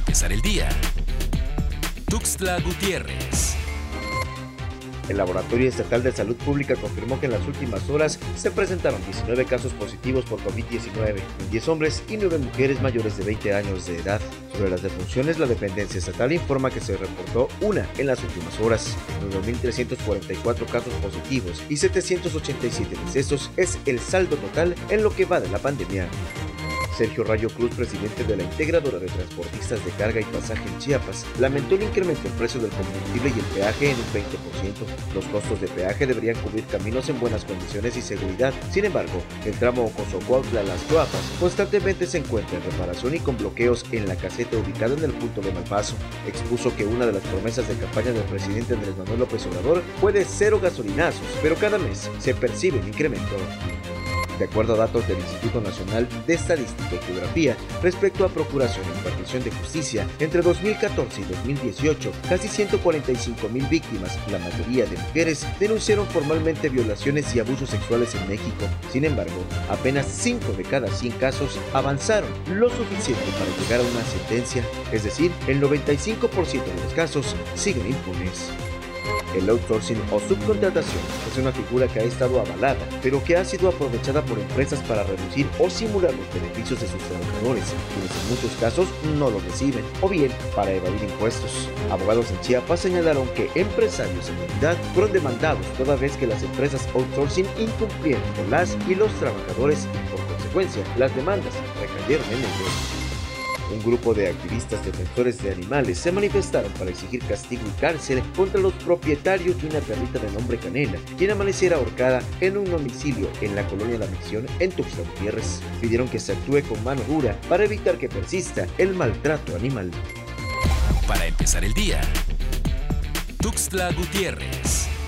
empezar el día. Tuxtla Gutiérrez. El Laboratorio Estatal de Salud Pública confirmó que en las últimas horas se presentaron 19 casos positivos por COVID-19, 10 hombres y 9 mujeres mayores de 20 años de edad. Sobre las defunciones, la dependencia estatal informa que se reportó una en las últimas horas. 9.344 casos positivos y 787 decesos es el saldo total en lo que va de la pandemia. Sergio Rayo Cruz, presidente de la Integradora de Transportistas de Carga y Pasaje en Chiapas, lamentó el incremento en precio del combustible y el peaje en un 20%. Los costos de peaje deberían cubrir caminos en buenas condiciones y seguridad. Sin embargo, el tramo Ocosocuautla Las Chuapas constantemente se encuentra en reparación y con bloqueos en la caseta ubicada en el punto de Malpaso. Expuso que una de las promesas de campaña del presidente Andrés Manuel López Obrador fue de cero gasolinazos, pero cada mes se percibe un incremento. De acuerdo a datos del Instituto Nacional de Estadística y Geografía, respecto a procuración y impartición de justicia, entre 2014 y 2018, casi 145 mil víctimas, la mayoría de mujeres, denunciaron formalmente violaciones y abusos sexuales en México. Sin embargo, apenas 5 de cada 100 casos avanzaron lo suficiente para llegar a una sentencia, es decir, el 95% de los casos siguen impunes. El outsourcing o subcontratación es una figura que ha estado avalada, pero que ha sido aprovechada por empresas para reducir o simular los beneficios de sus trabajadores, quienes en muchos casos no los reciben, o bien para evadir impuestos. Abogados en Chiapas señalaron que empresarios en unidad fueron demandados toda vez que las empresas outsourcing incumplieron con las y los trabajadores y por consecuencia las demandas recayeron en ellos. Un grupo de activistas defensores de animales se manifestaron para exigir castigo y cárcel contra los propietarios de una perrita de nombre Canela, quien amaneciera ahorcada en un domicilio en la colonia La Misión en Tuxtla Gutiérrez. Pidieron que se actúe con mano dura para evitar que persista el maltrato animal. Para empezar el día, Tuxtla Gutiérrez.